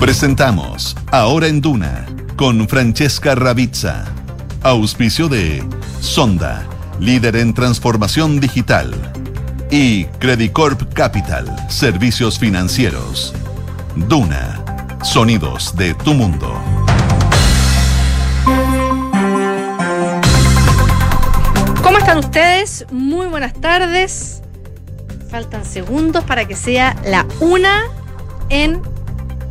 Presentamos Ahora en Duna con Francesca Ravizza. Auspicio de Sonda, líder en transformación digital. Y Credicorp Capital, servicios financieros. Duna, sonidos de tu mundo. ¿Cómo están ustedes? Muy buenas tardes. Faltan segundos para que sea la una en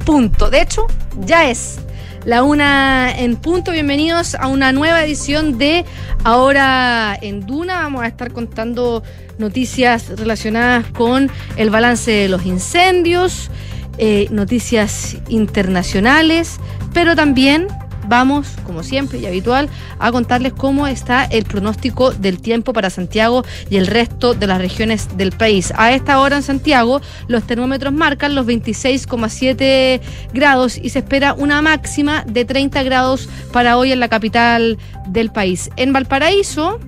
punto. De hecho, ya es la una en punto. Bienvenidos a una nueva edición de Ahora en Duna. Vamos a estar contando noticias relacionadas con el balance de los incendios, eh, noticias internacionales, pero también vamos, como siempre y habitual, a contarles cómo está el pronóstico del tiempo para Santiago y el resto de las regiones del país. A esta hora en Santiago los termómetros marcan los 26,7 grados y se espera una máxima de 30 grados para hoy en la capital del país. En Valparaíso,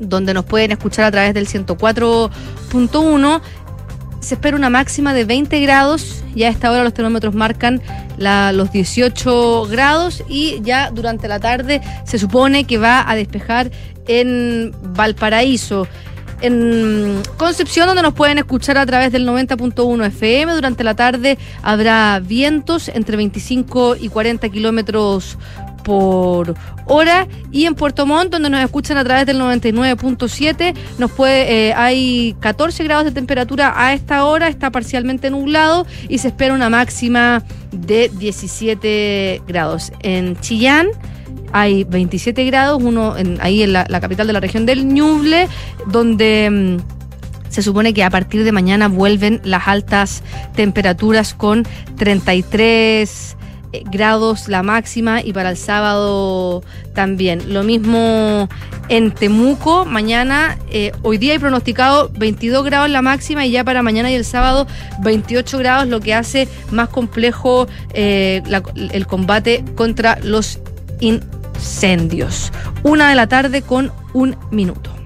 donde nos pueden escuchar a través del 104.1, se espera una máxima de 20 grados. Ya a esta hora los termómetros marcan los 18 grados y ya durante la tarde se supone que va a despejar en Valparaíso. En Concepción, donde nos pueden escuchar a través del 90.1 FM, durante la tarde habrá vientos entre 25 y 40 kilómetros por hora. Y en Puerto Montt donde nos escuchan a través del 99.7 nos puede eh, hay 14 grados de temperatura a esta hora está parcialmente nublado y se espera una máxima de 17 grados. En Chillán hay 27 grados uno ahí en la, capital de la región del Ñuble donde mm, se supone que a partir de mañana vuelven las altas temperaturas con 33 eh, grados la máxima y para el sábado también. Lo mismo en Temuco, mañana, eh, hoy día hay pronosticado 22 grados la máxima y ya para mañana y el sábado 28 grados, lo que hace más complejo eh, el combate contra los incendios. Una de la tarde con un minuto.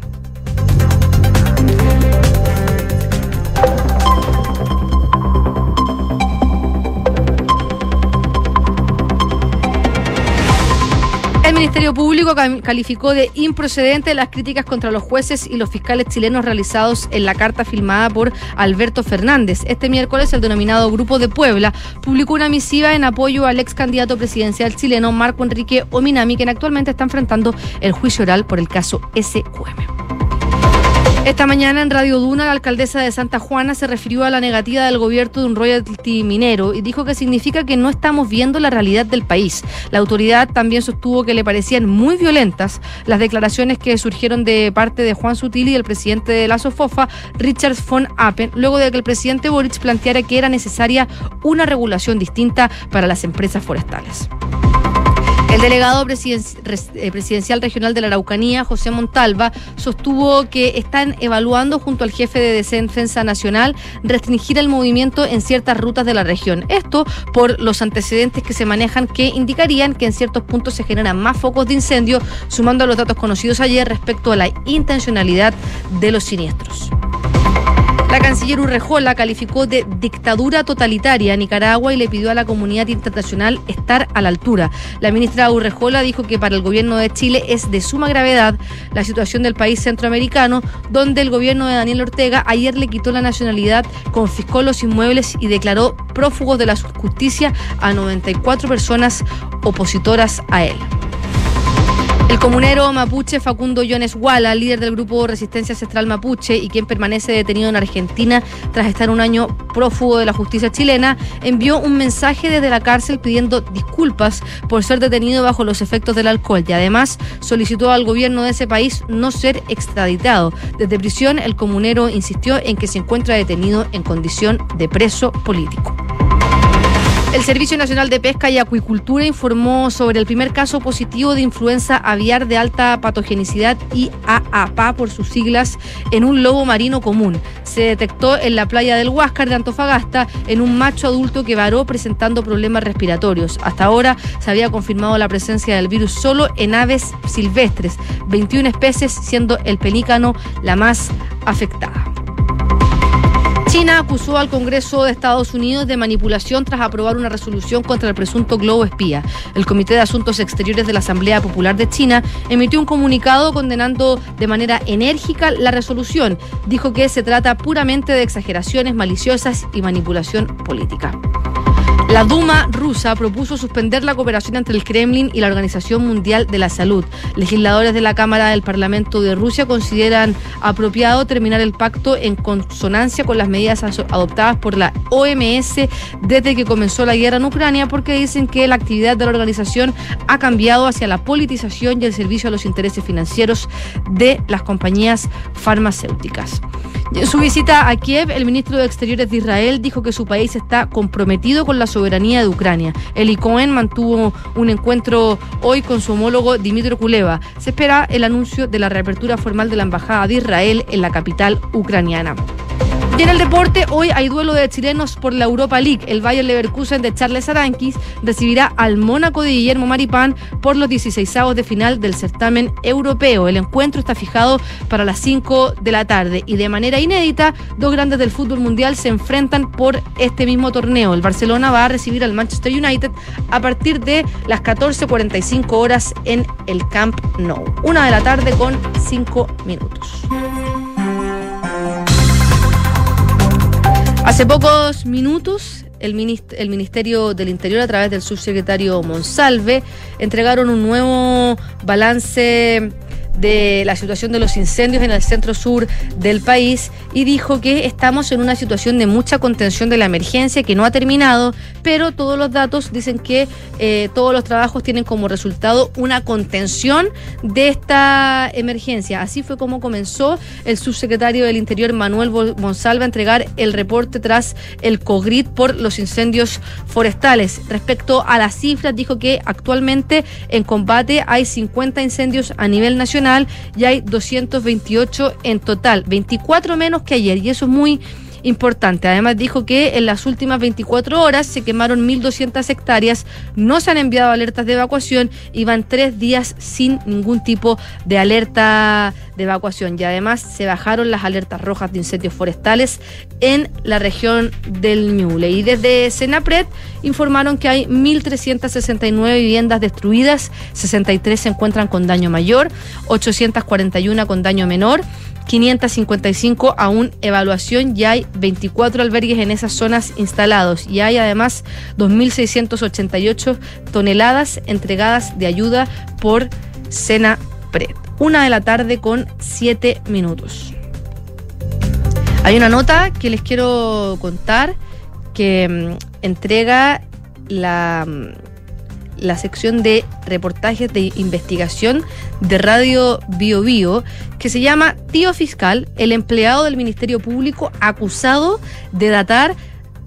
El Ministerio Público calificó de improcedente las críticas contra los jueces y los fiscales chilenos realizados en la carta filmada por Alberto Fernández. Este miércoles el denominado Grupo de Puebla publicó una misiva en apoyo al ex candidato presidencial chileno Marco Enrique Ominami, quien actualmente está enfrentando el juicio oral por el caso SQM. Esta mañana en Radio Duna, la alcaldesa de Santa Juana se refirió a la negativa del gobierno de un royalty minero y dijo que significa que no estamos viendo la realidad del país. La autoridad también sostuvo que le parecían muy violentas las declaraciones que surgieron de parte de Juan Sutil y el presidente de la SOFOFA, Richard von Appen, luego de que el presidente Boric planteara que era necesaria una regulación distinta para las empresas forestales. El delegado eh, presidencial regional de la Araucanía, José Montalva, sostuvo que están evaluando junto al jefe de Defensa Nacional restringir el movimiento en ciertas rutas de la región. Esto por los antecedentes que se manejan que indicarían que en ciertos puntos se generan más focos de incendio, sumando a los datos conocidos ayer respecto a la intencionalidad de los siniestros. La canciller Urrejola calificó de dictadura totalitaria a Nicaragua y le pidió a la comunidad internacional estar a la altura. La ministra Urrejola dijo que para el gobierno de Chile es de suma gravedad la situación del país centroamericano, donde el gobierno de Daniel Ortega ayer le quitó la nacionalidad, confiscó los inmuebles y declaró prófugos de la justicia a 94 personas opositoras a él. El comunero mapuche Facundo Yones Guala, líder del grupo Resistencia Ancestral Mapuche y quien permanece detenido en Argentina tras estar un año prófugo de la justicia chilena, envió un mensaje desde la cárcel pidiendo disculpas por ser detenido bajo los efectos del alcohol y además solicitó al gobierno de ese país no ser extraditado. Desde prisión, el comunero insistió en que se encuentra detenido en condición de preso político. El Servicio Nacional de Pesca y Acuicultura informó sobre el primer caso positivo de influenza aviar de alta patogenicidad IAAPA por sus siglas en un lobo marino común. Se detectó en la playa del Huáscar de Antofagasta en un macho adulto que varó presentando problemas respiratorios. Hasta ahora se había confirmado la presencia del virus solo en aves silvestres, 21 especies siendo el pelícano la más afectada. China acusó al Congreso de Estados Unidos de manipulación tras aprobar una resolución contra el presunto globo espía. El Comité de Asuntos Exteriores de la Asamblea Popular de China emitió un comunicado condenando de manera enérgica la resolución. Dijo que se trata puramente de exageraciones maliciosas y manipulación política. La Duma rusa propuso suspender la cooperación entre el Kremlin y la Organización Mundial de la Salud. Legisladores de la Cámara del Parlamento de Rusia consideran apropiado terminar el pacto en consonancia con las medidas adoptadas por la OMS desde que comenzó la guerra en Ucrania porque dicen que la actividad de la organización ha cambiado hacia la politización y el servicio a los intereses financieros de las compañías farmacéuticas. En su visita a Kiev, el ministro de Exteriores de Israel dijo que su país está comprometido con la soberanía de Ucrania. Eli Cohen mantuvo un encuentro hoy con su homólogo Dimitro Kuleva. Se espera el anuncio de la reapertura formal de la Embajada de Israel en la capital ucraniana. Y en el deporte, hoy hay duelo de chilenos por la Europa League. El Bayern Leverkusen de Charles Aranquis recibirá al Mónaco de Guillermo Maripán por los 16 de final del certamen europeo. El encuentro está fijado para las 5 de la tarde y de manera inédita, dos grandes del fútbol mundial se enfrentan por este mismo torneo. El Barcelona va a recibir al Manchester United a partir de las 14.45 horas en el Camp Nou. Una de la tarde con 5 minutos. Hace pocos minutos, el, Ministerio del Interior, a través del subsecretario Monsalve, entregaron un nuevo balance de la situación de los incendios en el centro sur del país y dijo que estamos en una situación de mucha contención de la emergencia que no ha terminado, pero todos los datos dicen que eh, todos los trabajos tienen como resultado una contención de esta emergencia. Así fue como comenzó el subsecretario del Interior Manuel Monsalva a entregar el reporte tras el COGRID por los incendios forestales. Respecto a las cifras, dijo que actualmente en combate hay 50 incendios a nivel nacional y hay 228 en total, 24 menos que ayer y eso es muy importante. Además dijo que en las últimas 24 horas se quemaron 1.200 hectáreas, no se han enviado alertas de evacuación y van tres días sin ningún tipo de alerta de evacuación. Y además se bajaron las alertas rojas de incendios forestales en la región del Ñuble. Y desde Senapred informaron que hay 1.369 viviendas destruidas, 63 se encuentran con daño mayor, 841 con daño menor. 555 aún evaluación y hay 24 albergues en esas zonas instalados y hay además 2.688 toneladas entregadas de ayuda por Senapred. Una de la tarde con 7 minutos. Hay una nota que les quiero contar que mm, entrega la mm, la sección de reportajes de investigación de Radio Bio Bio, que se llama Tío Fiscal, el empleado del Ministerio Público acusado de datar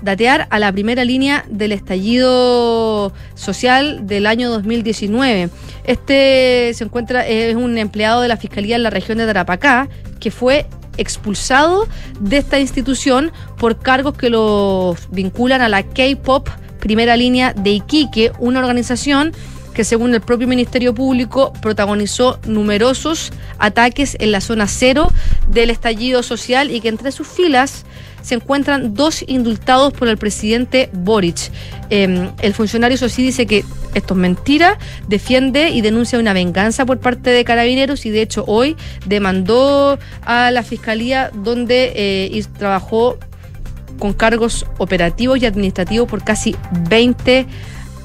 datear a la primera línea del estallido social del año 2019. Este se encuentra, es un empleado de la Fiscalía en la región de Tarapacá, que fue expulsado de esta institución por cargos que lo vinculan a la K-Pop primera línea de Iquique, una organización que según el propio Ministerio Público protagonizó numerosos ataques en la zona cero del estallido social y que entre sus filas se encuentran dos indultados por el presidente Boric. Em, el funcionario, eso sí, dice que esto es mentira, defiende y denuncia una venganza por parte de carabineros y de hecho hoy demandó a la fiscalía donde eh, trabajó con cargos operativos y administrativos por casi 20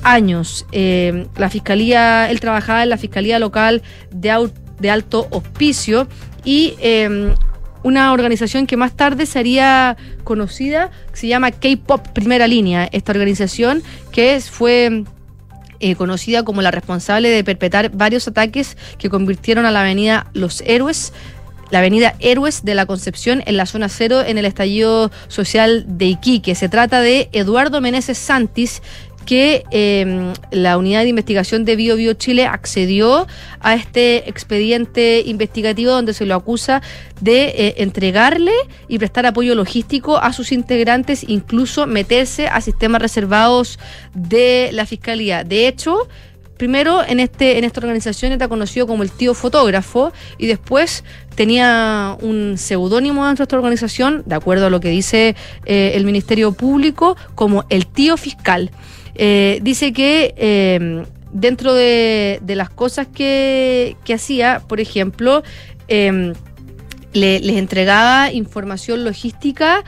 años. Eh, la fiscalía, él trabajaba en la fiscalía local de, de alto hospicio y em, una organización que más tarde sería conocida, se llama K-Pop Primera Línea. Esta organización que fue eh, conocida como la responsable de perpetrar varios ataques que convirtieron a la avenida Los Héroes la avenida Héroes de la Concepción en la zona cero en el estallido social de Iquique. Se trata de Eduardo Meneses Santis, que em, la unidad de investigación de Bio Bio Chile accedió a este expediente investigativo donde se lo acusa de eh, entregarle y prestar apoyo logístico a sus integrantes, incluso meterse a sistemas reservados de la Fiscalía. De hecho, primero en, este, en esta organización era conocido como el tío fotógrafo y después tenía un seudónimo dentro de esta organización, de acuerdo a lo que dice eh, el Ministerio Público, como el tío fiscal. Eh, dice que eh, dentro de, las cosas que, hacía, por ejemplo, em, les entregaba información logística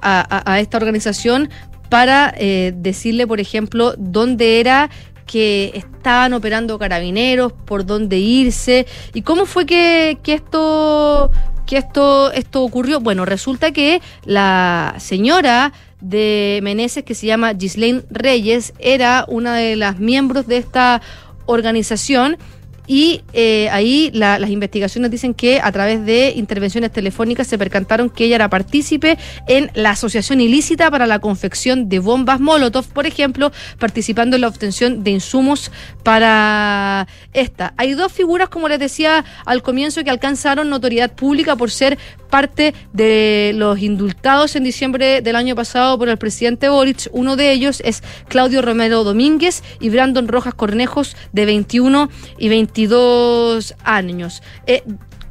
a, esta organización para decirle, por ejemplo, dónde era que estaban operando carabineros, por dónde irse y cómo fue que, esto que esto esto ocurrió. Bueno, resulta que la señora de Meneses que se llama Ghislaine Reyes era una de las miembros de esta organización y eh, ahí las investigaciones dicen que a través de intervenciones telefónicas se percantaron que ella era partícipe en la asociación ilícita para la confección de bombas Molotov, por ejemplo, participando en la obtención de insumos para esta. Hay dos figuras, como les decía al comienzo, que alcanzaron notoriedad pública por ser parte de los indultados en diciembre del año pasado por el presidente Boric. Uno de ellos es Claudio Romero Domínguez y Brandon Rojas Cornejos, de 21 y 22 años. Eh,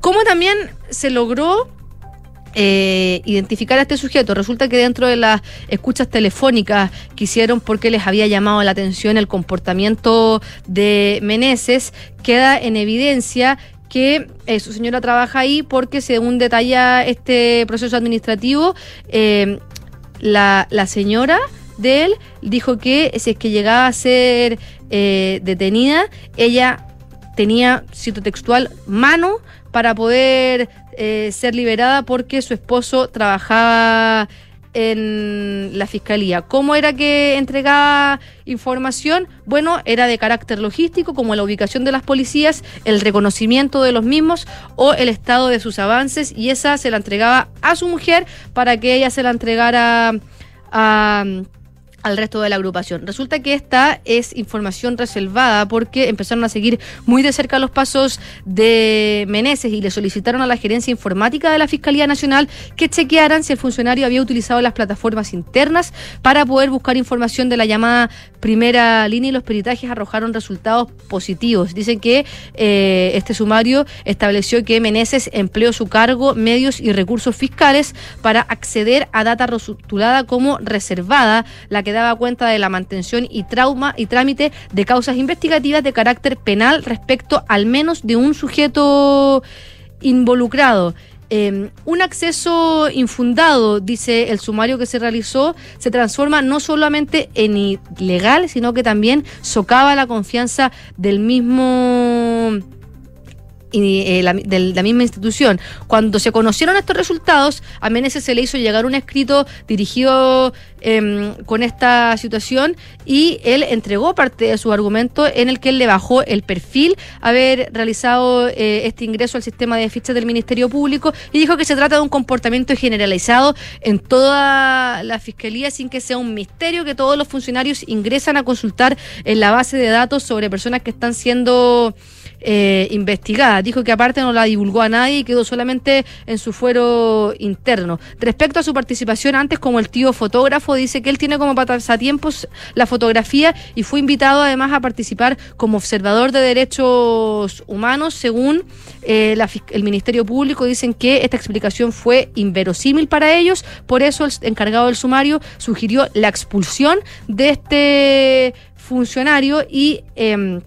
¿Cómo también se logró eh, identificar a este sujeto. Resulta que dentro de las escuchas telefónicas que hicieron porque les había llamado la atención el comportamiento de Meneses, queda en evidencia que eh, su señora trabaja ahí porque según detalla este proceso administrativo, eh, la, señora de él dijo que si es que llegaba a ser detenida, ella tenía, cito textual, mano para poder ser liberada porque su esposo trabajaba en la fiscalía. ¿Cómo era que entregaba información? Bueno, era de carácter logístico, como la ubicación de las policías, el reconocimiento de los mismos o el estado de sus avances, y esa se la entregaba a su mujer para que ella se la entregara a al resto de la agrupación. Resulta que esta es información reservada porque empezaron a seguir muy de cerca los pasos de Meneses y le solicitaron a la gerencia informática de la Fiscalía Nacional que chequearan si el funcionario había utilizado las plataformas internas para poder buscar información de la llamada primera línea y los peritajes arrojaron resultados positivos. Dicen que eh, este sumario estableció que Meneses empleó su cargo, medios y recursos fiscales para acceder a data rotulada como reservada, la que daba cuenta de la mantención y trauma y trámite de causas investigativas de carácter penal respecto al menos de un sujeto involucrado. Em, un acceso infundado, dice el sumario que se realizó, se transforma no solamente en ilegal, sino que también socava la confianza del mismo eh, de la misma institución. Cuando se conocieron estos resultados, a Meneses se le hizo llegar un escrito dirigido em, con esta situación y él entregó parte de su argumento en el que él le bajó el perfil haber realizado eh, este ingreso al sistema de fichas del Ministerio Público y dijo que se trata de un comportamiento generalizado en toda la fiscalía sin que sea un misterio que todos los funcionarios ingresan a consultar en la base de datos sobre personas que están siendo eh, investigada. Dijo que aparte no la divulgó a nadie y quedó solamente en su fuero interno. Respecto a su participación antes como el tío fotógrafo, dice que él tiene como pasatiempos la fotografía y fue invitado además a participar como observador de derechos humanos. Según eh, el Ministerio Público, dicen que esta explicación fue inverosímil para ellos, por eso el encargado del sumario sugirió la expulsión de este funcionario y... Eh,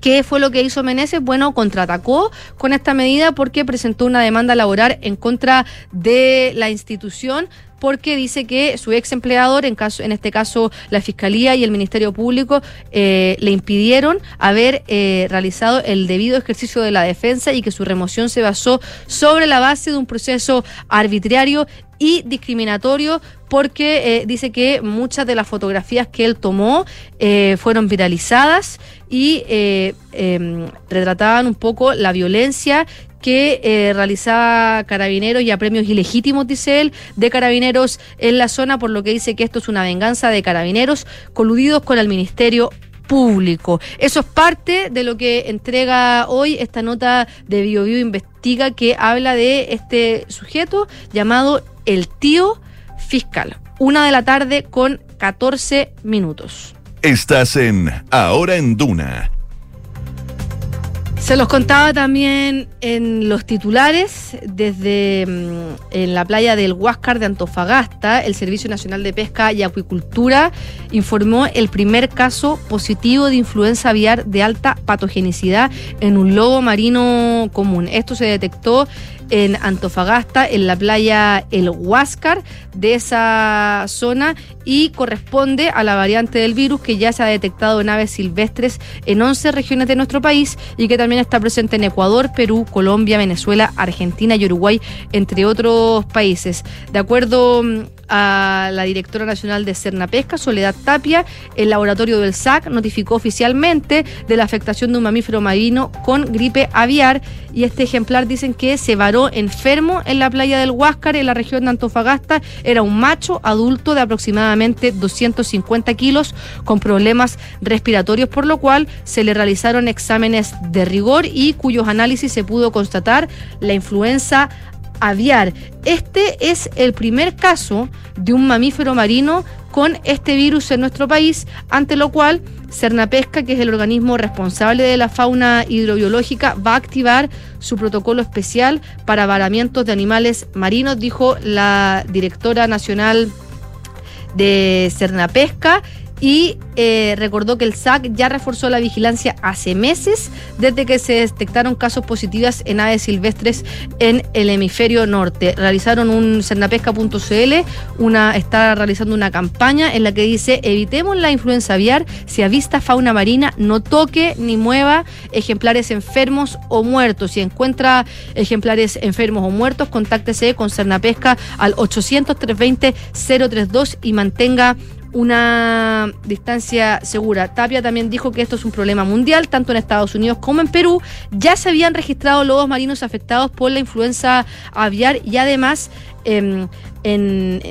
¿Qué fue lo que hizo Meneses? Bueno, contraatacó con esta medida porque presentó una demanda laboral en contra de la institución porque dice que su ex empleador, en, caso, en este caso la Fiscalía y el Ministerio Público, eh, le impidieron haber eh, realizado el debido ejercicio de la defensa y que su remoción se basó sobre la base de un proceso arbitrario y discriminatorio porque eh, dice que muchas de las fotografías que él tomó eh, fueron viralizadas y eh, em, retrataban un poco la violencia que realizaba carabineros y a premios ilegítimos, dice él, de carabineros en la zona, por lo que dice que esto es una venganza de carabineros coludidos con el Ministerio Público. Eso es parte de lo que entrega hoy esta nota de BioBio Investiga que habla de este sujeto llamado el tío fiscal. Una de la tarde con 14 minutos. Estás en Ahora en Duna se los contaba también en los titulares, desde mm, en la playa del Huáscar de Antofagasta, el Servicio Nacional de Pesca y Acuicultura informó el primer caso positivo de influenza aviar de alta patogenicidad en un lobo marino común. Esto se detectó en Antofagasta, en la playa El Huáscar de esa zona y corresponde a la variante del virus que ya se ha detectado en aves silvestres en 11 regiones de nuestro país y que también está presente en Ecuador, Perú, Colombia, Venezuela, Argentina y Uruguay, entre otros países. De acuerdo mm, a la directora nacional de Cernapesca, Soledad Tapia, el laboratorio del SAC notificó oficialmente de la afectación de un mamífero marino con gripe aviar y este ejemplar dicen que se varó enfermo en la playa del Huáscar, en la región de Antofagasta. Era un macho adulto de aproximadamente 250 kilos con problemas respiratorios, por lo cual se le realizaron exámenes de rigor y cuyos análisis se pudo constatar la influenza aviar. Este es el primer caso de un mamífero marino con este virus en nuestro país, ante lo cual Cernapesca, que es el organismo responsable de la fauna hidrobiológica, va a activar su protocolo especial para varamientos de animales marinos, dijo la directora nacional de Cernapesca y eh, recordó que el SAC ya reforzó la vigilancia hace meses desde que se detectaron casos positivos en aves silvestres en el hemisferio norte. Realizaron un cernapesca.cl, una está realizando una campaña en la que dice evitemos la influenza aviar, si avista fauna marina no toque ni mueva ejemplares enfermos o muertos. Si encuentra ejemplares enfermos o muertos, contáctese con Cernapesca al 800 320 032 y mantenga una distancia segura. Tapia también dijo que esto es un problema mundial, tanto en Estados Unidos como en Perú. Ya se habían registrado lobos marinos afectados por la influenza aviar y además em,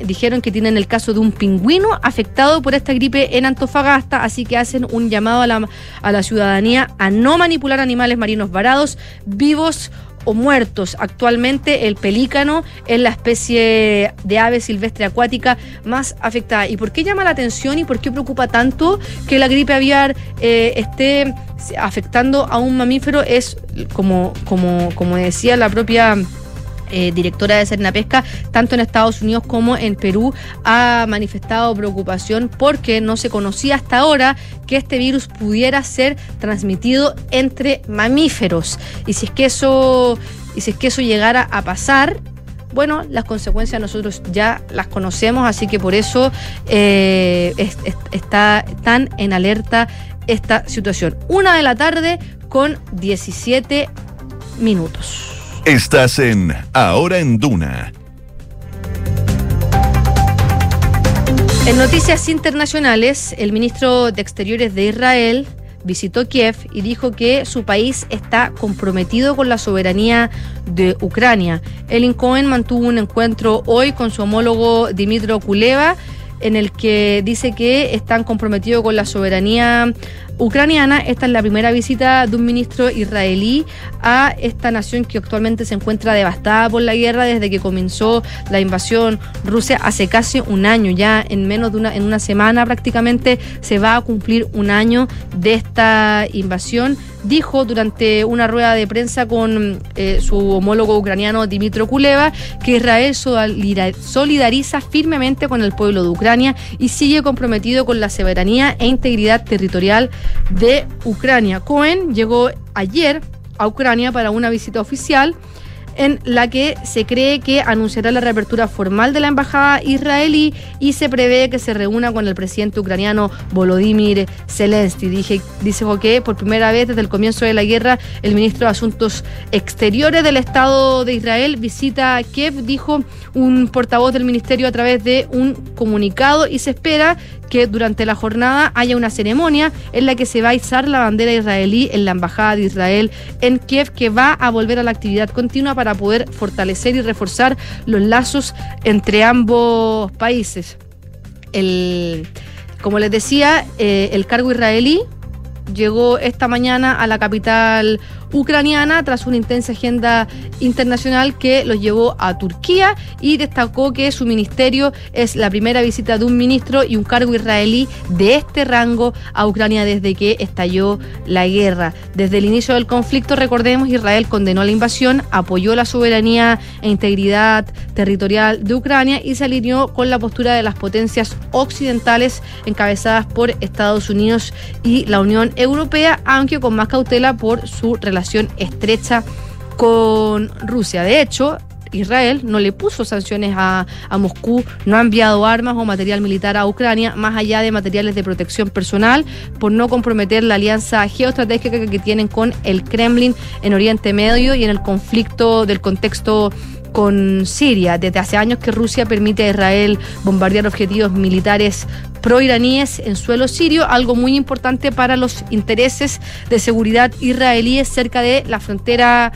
dijeron que tienen el caso de un pingüino afectado por esta gripe en Antofagasta, así que hacen un llamado a la, a la ciudadanía a no manipular animales marinos varados, vivos o muertos. Actualmente el pelícano es la especie de ave silvestre acuática más afectada. ¿Y por qué llama la atención y por qué preocupa tanto que la gripe aviar eh, esté afectando a un mamífero? Es como, como, como decía la propia eh, directora de Cernapesca, tanto en Estados Unidos como en Perú, ha manifestado preocupación porque no se conocía hasta ahora que este virus pudiera ser transmitido entre mamíferos. Y si es que eso, y si es que eso llegara a pasar, bueno, las consecuencias nosotros ya las conocemos, así que por eso eh, está tan en alerta esta situación. Una de la tarde con 17 minutos. Estás en Ahora en Duna. En noticias internacionales, el ministro de Exteriores de Israel visitó Kiev y dijo que su país está comprometido con la soberanía de Ucrania. El Cohen mantuvo un encuentro hoy con su homólogo Dimitro Kuleva en el que dice que están comprometidos con la soberanía ucraniana. Esta es la primera visita de un ministro israelí a esta nación que actualmente se encuentra devastada por la guerra desde que comenzó la invasión rusa hace casi un año. Ya en menos de una, en una semana prácticamente se va a cumplir un año de esta invasión dijo durante una rueda de prensa con eh, su homólogo ucraniano Dimitro Kuleva que Israel solidariza firmemente con el pueblo de Ucrania y sigue comprometido con la soberanía e integridad territorial de Ucrania. Cohen llegó ayer a Ucrania para una visita oficial en la que se cree que anunciará la reapertura formal de la embajada israelí y se prevé que se reúna con el presidente ucraniano Volodymyr Zelensky. Dije, dice que por primera vez desde el comienzo de la guerra el ministro de Asuntos Exteriores del Estado de Israel visita Kiev, dijo un portavoz del ministerio a través de un comunicado y se espera que durante la jornada haya una ceremonia en la que se va a izar la bandera israelí en la Embajada de Israel en Kiev, que va a volver a la actividad continua para poder fortalecer y reforzar los lazos entre ambos países. El, como les decía, eh, el cargo israelí llegó esta mañana a la capital ucraniana tras una intensa agenda internacional que los llevó a Turquía y destacó que su ministerio es la primera visita de un ministro y un cargo israelí de este rango a Ucrania desde que estalló la guerra. Desde el inicio del conflicto, recordemos, Israel condenó la invasión, apoyó la soberanía e integridad territorial de Ucrania y se alineó con la postura de las potencias occidentales encabezadas por Estados Unidos y la Unión Europea, aunque con más cautela por su estrecha con Rusia. De hecho, Israel no le puso sanciones a, a, Moscú, no ha enviado armas o material militar a Ucrania, más allá de materiales de protección personal, por no comprometer la alianza geoestratégica que tienen con el Kremlin en Oriente Medio y en el conflicto del contexto con Siria. Desde hace años que Rusia permite a Israel bombardear objetivos militares proiraníes en suelo sirio, algo muy importante para los intereses de seguridad israelíes cerca de la frontera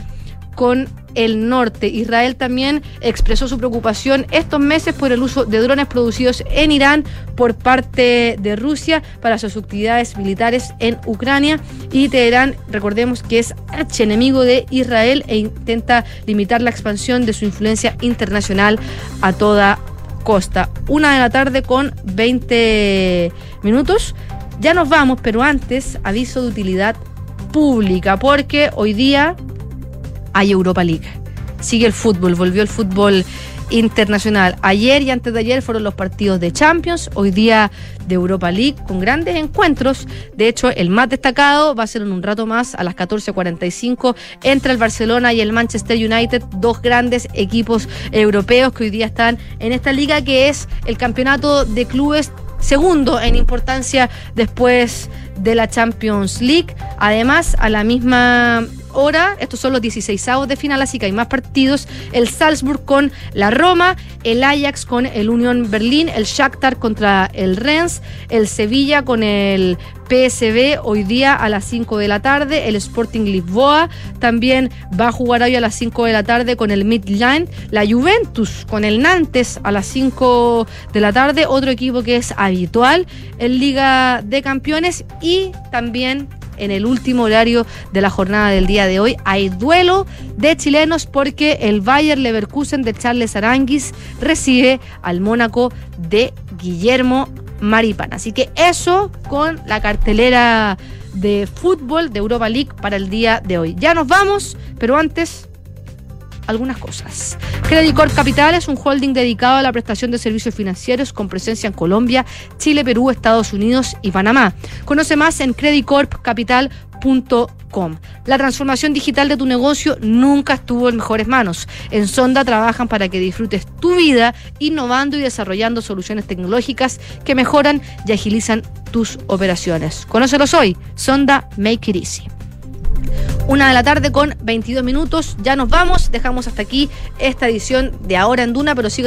con el norte. Israel también expresó su preocupación estos meses por el uso de drones producidos en Irán por parte de Rusia para sus actividades militares en Ucrania y Teherán, recordemos que es enemigo de Israel e intenta limitar la expansión de su influencia internacional a toda costa. Una de la tarde con 20 minutos. Ya nos vamos, pero antes aviso de utilidad pública porque hoy día hay Europa League. Sigue el fútbol, volvió el fútbol internacional. Ayer y antes de ayer fueron los partidos de Champions, hoy día de Europa League, con grandes encuentros. De hecho, el más destacado va a ser en un rato más, a las 14.45, entre el Barcelona y el Manchester United, dos grandes equipos europeos que hoy día están en esta liga, que es el campeonato de clubes segundo en importancia después de la Champions League. Además, a la misma hora, estos son los 16 avos de final, así que hay más partidos. El Salzburg con la Roma, el Ajax con el Unión Berlín, el Shakhtar contra el Rennes, el Sevilla con el PSB hoy día a las 5 de la tarde, el Sporting Lisboa también va a jugar hoy a las 5 de la tarde con el Midland, la Juventus con el Nantes a las 5 de la tarde, otro equipo que es habitual en Liga de Campeones y también en el último horario de la jornada del día de hoy. Hay duelo de chilenos porque el Bayer Leverkusen de Charles Aranguis recibe al Mónaco de Guillermo Maripán. Así que eso con la cartelera de fútbol de Europa League para el día de hoy. Ya nos vamos, pero antes algunas cosas. Credit Corp Capital es un holding dedicado a la prestación de servicios financieros con presencia en Colombia, Chile, Perú, Estados Unidos y Panamá. Conoce más en creditcorpcapital.com. La transformación digital de tu negocio nunca estuvo en mejores manos. En Sonda trabajan para que disfrutes tu vida innovando y desarrollando soluciones tecnológicas que mejoran y agilizan tus operaciones. Conócelos hoy. Sonda Make It Easy. Una de la tarde con 22 minutos. Ya nos vamos. Dejamos hasta aquí esta edición de Ahora en Duna, pero sigue